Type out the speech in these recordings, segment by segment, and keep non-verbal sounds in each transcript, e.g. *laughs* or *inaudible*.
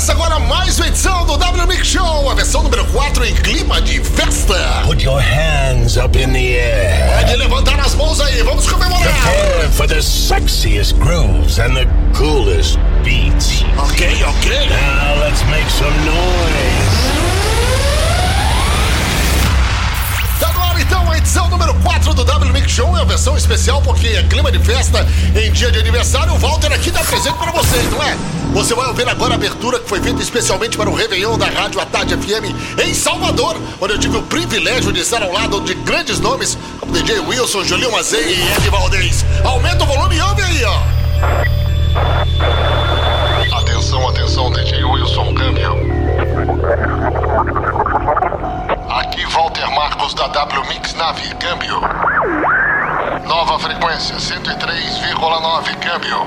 Começa agora mais uma edição do W Mix Show, a versão número 4 em clima de festa. Put your hands up in the air. Pode levantar as mãos aí, vamos comemorar. Prepare for the sexiest grooves and the coolest beats. Ok, ok. Now let's make some noise. Então a edição número 4 do W Mix Show, é a versão especial porque é clima de festa em dia de aniversário. O Walter aqui dá presente pra vocês, não é? Você vai ouvir agora a abertura que foi feita especialmente para o Réveillon da Rádio Atarde FM em Salvador, onde eu tive o privilégio de estar ao lado de grandes nomes como DJ Wilson, Julinho Mazei e Ed Valdez. Aumenta o volume e ouve aí, ó. Atenção, atenção, DJ Wilson, câmbio. Aqui Walter Marcos da W Mix Nave, câmbio. Nova frequência, 103,9, câmbio.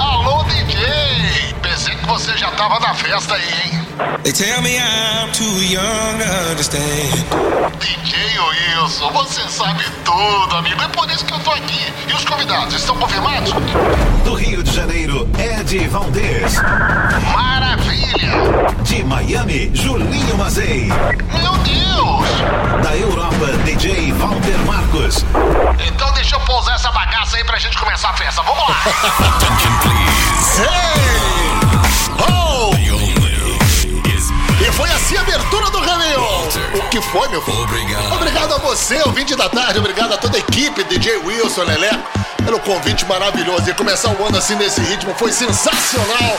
Alô, DJ! Pensei que você já tava na festa aí, hein? They tell me I'm too young to understand. DJ Wilson, você sabe tudo, amigo. É por isso que eu tô aqui. E os convidados, estão confirmados? Do Rio de Janeiro, Ed Valdez. Maravilha! De Miami, Julinho Mazei. Meu Deus! Da Europa, DJ Walter Marcos. Então deixa eu pousar essa bagaça aí pra gente começar a festa. Vamos lá! *laughs* Hey! Foi assim a abertura do Réveillon. O que foi, meu filho? Obrigado. Obrigado a você, ouvinte da tarde. Obrigado a toda a equipe, DJ Wilson, Lelé, pelo convite maravilhoso. E começar o ano assim nesse ritmo foi sensacional.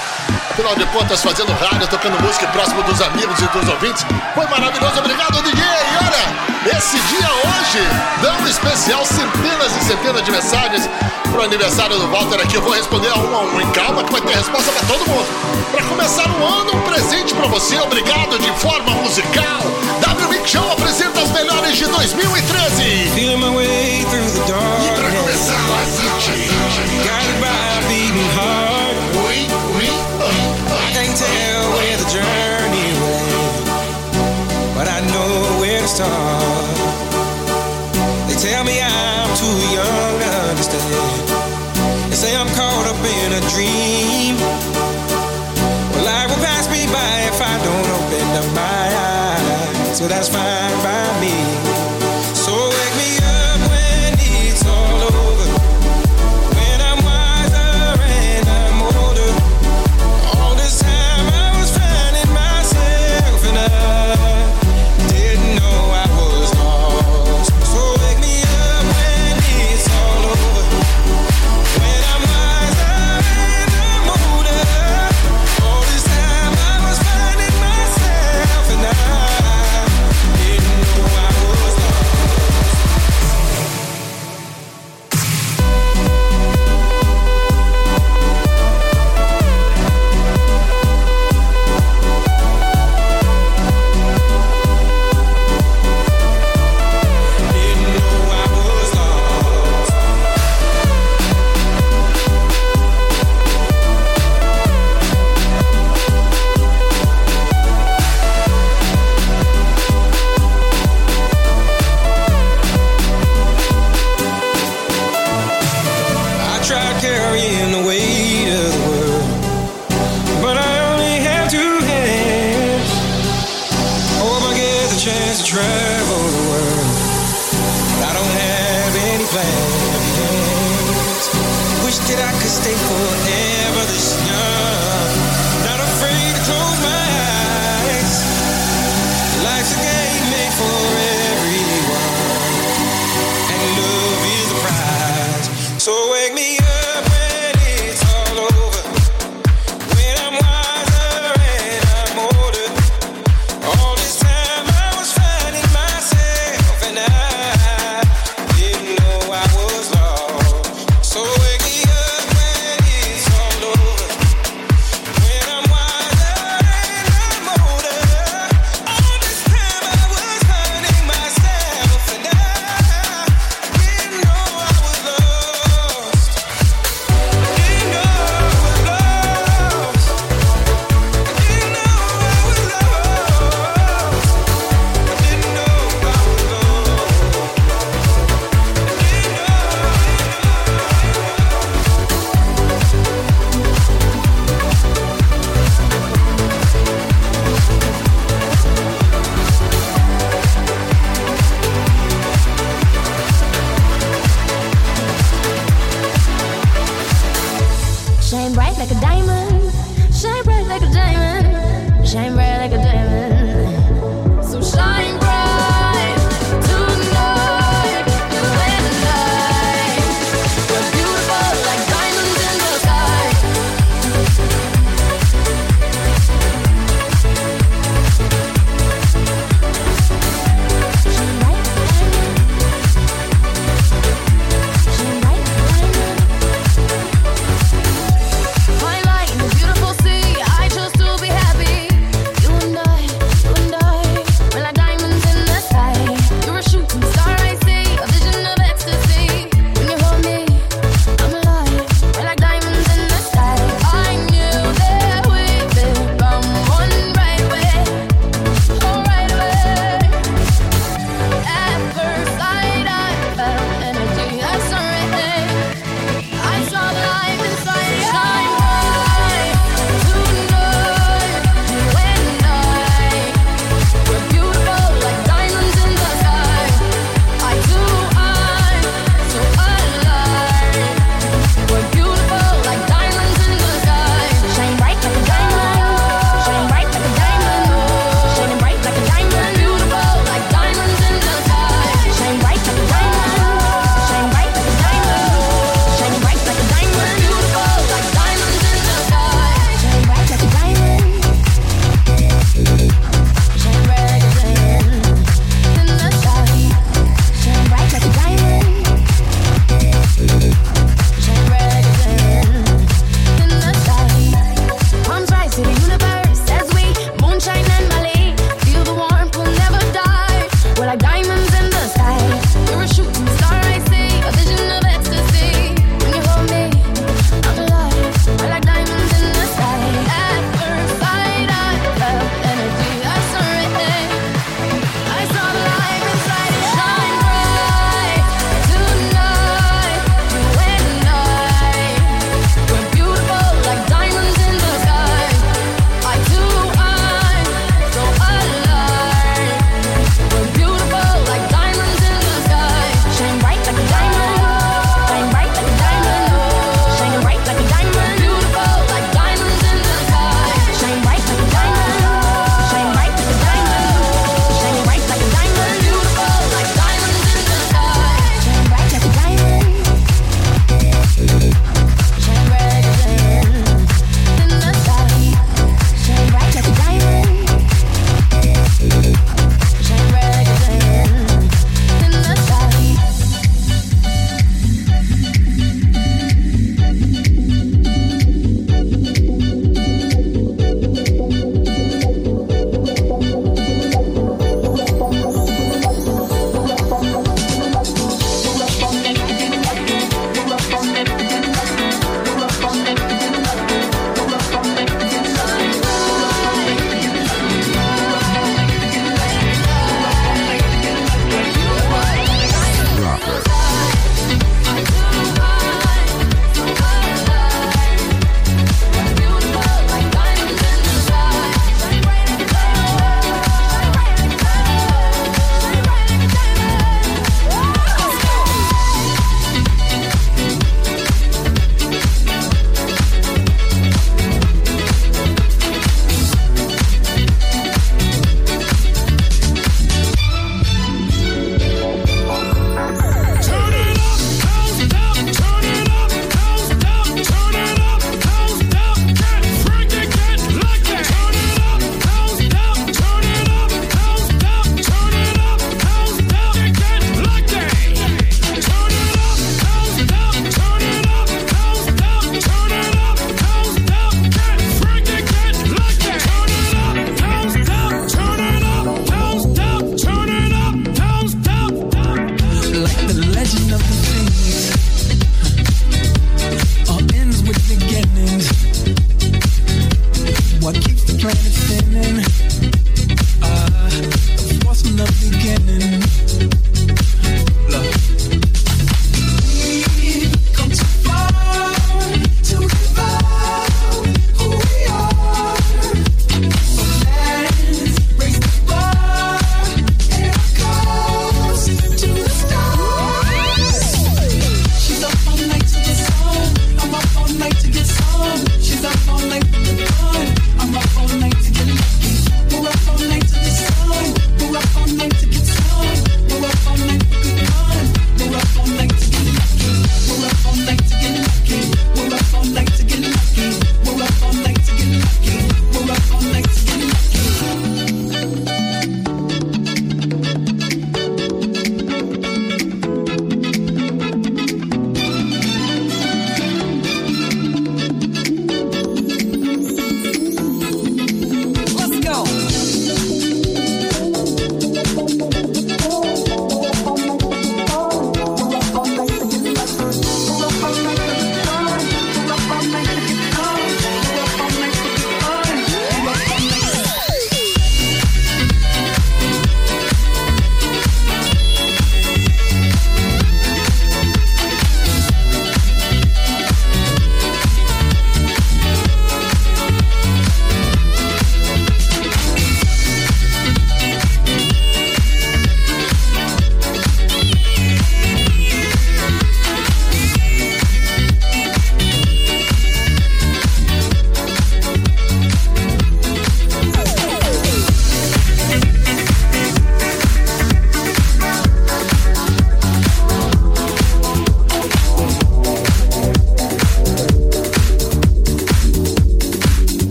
Afinal de contas, fazendo rádio, tocando música próximo dos amigos e dos ouvintes. Foi maravilhoso. Obrigado, DJ. E olha, esse dia hoje, dando especial centenas e centenas de mensagens pro aniversário do Walter aqui. Eu vou responder a um a um. E calma que vai ter resposta pra todo mundo. Pra começar o ano, um presente pra você. Obrigado de forma musical. make me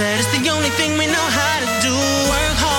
said it's the only thing we know how to do. Work hard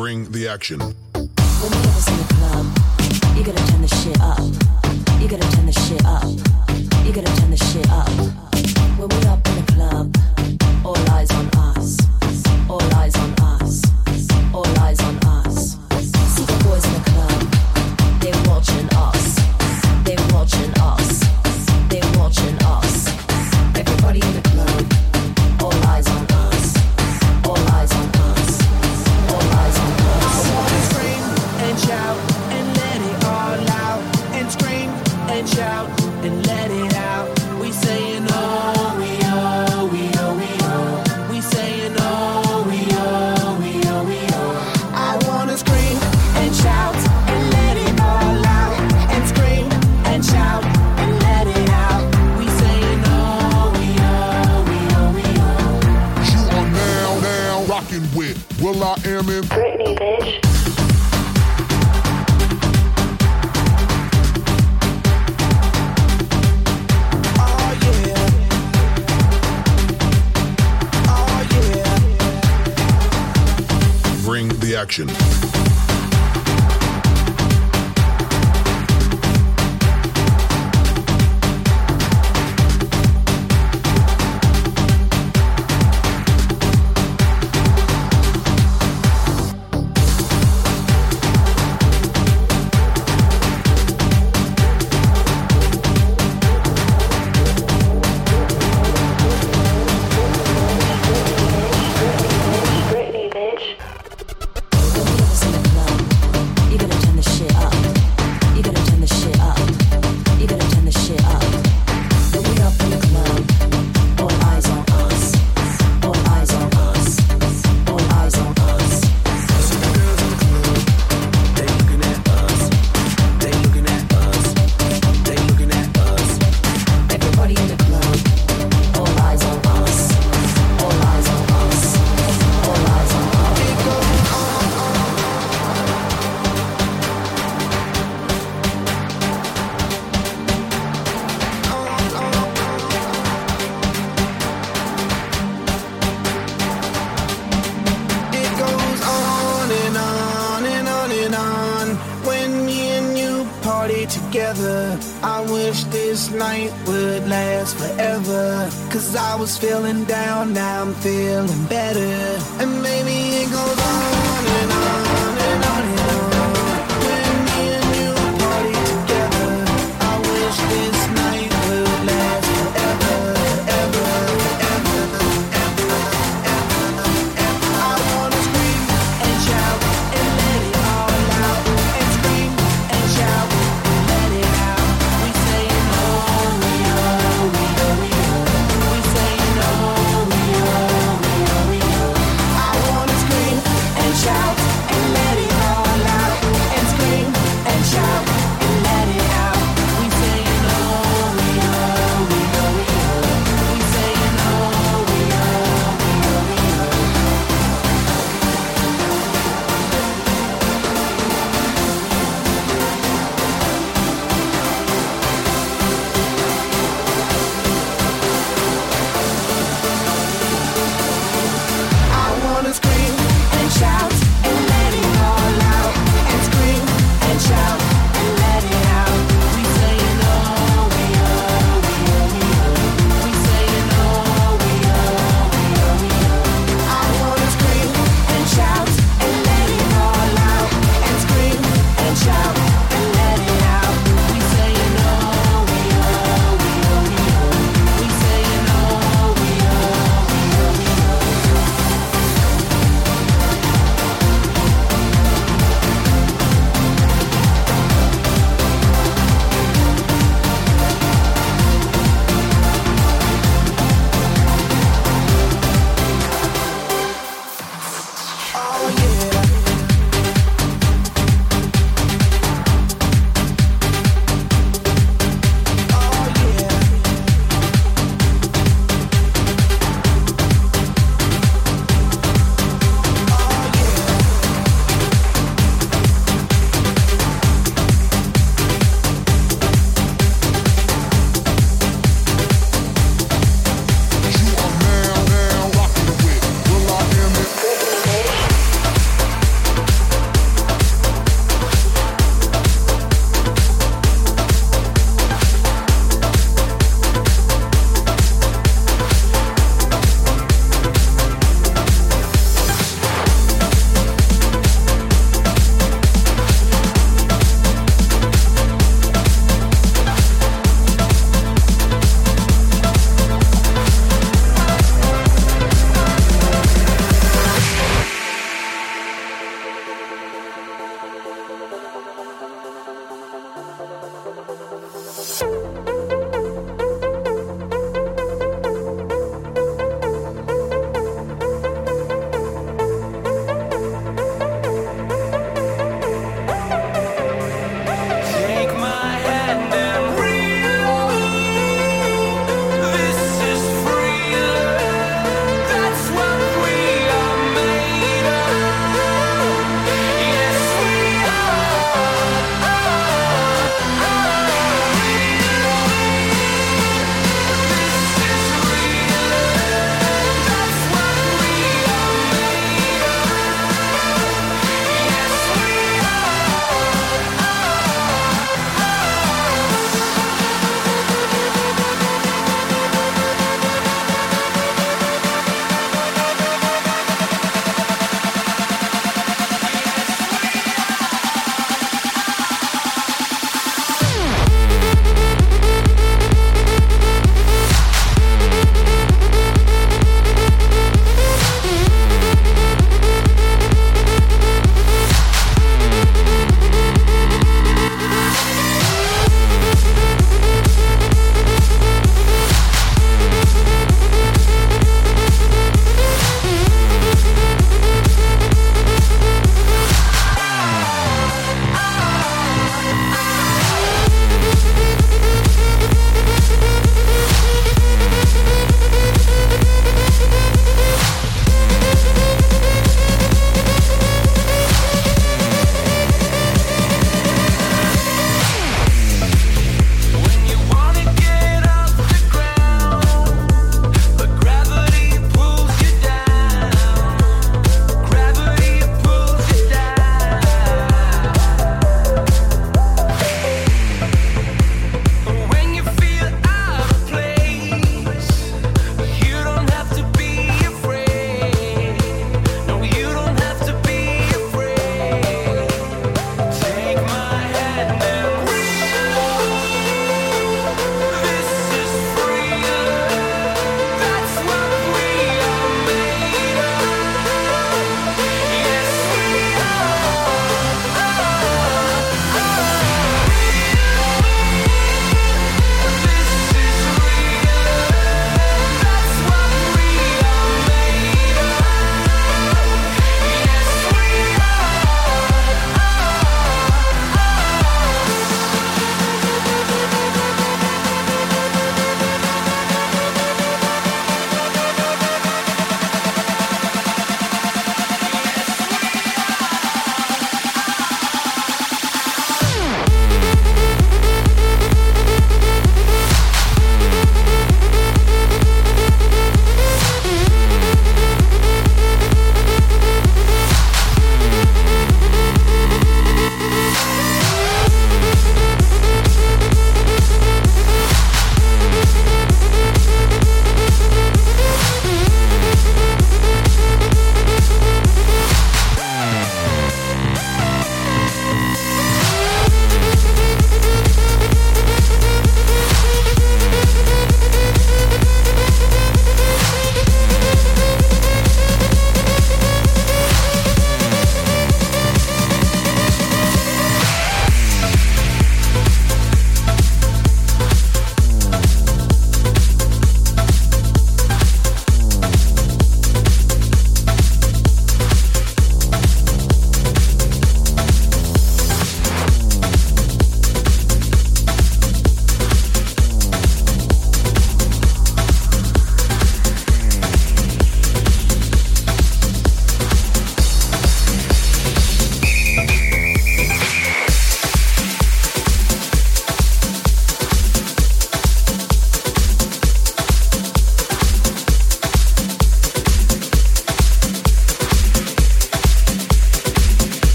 bring the action. When you have in the club, you gotta turn the shit up. You gotta turn the shit up. You gotta turn the shit up. When we up in the club, all eyes on us. was feeling down, now I'm feeling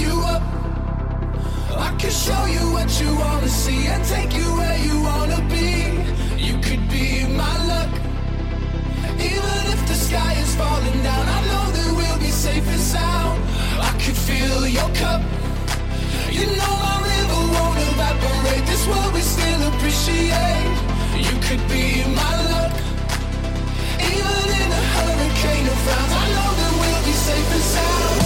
you up. I can show you what you wanna see and take you where you wanna be. You could be my luck. Even if the sky is falling down, I know that we'll be safe and sound. I could fill your cup. You know my river won't evaporate. This world we still appreciate. You could be my luck. Even in a hurricane of frowns, I know that we'll be safe and sound.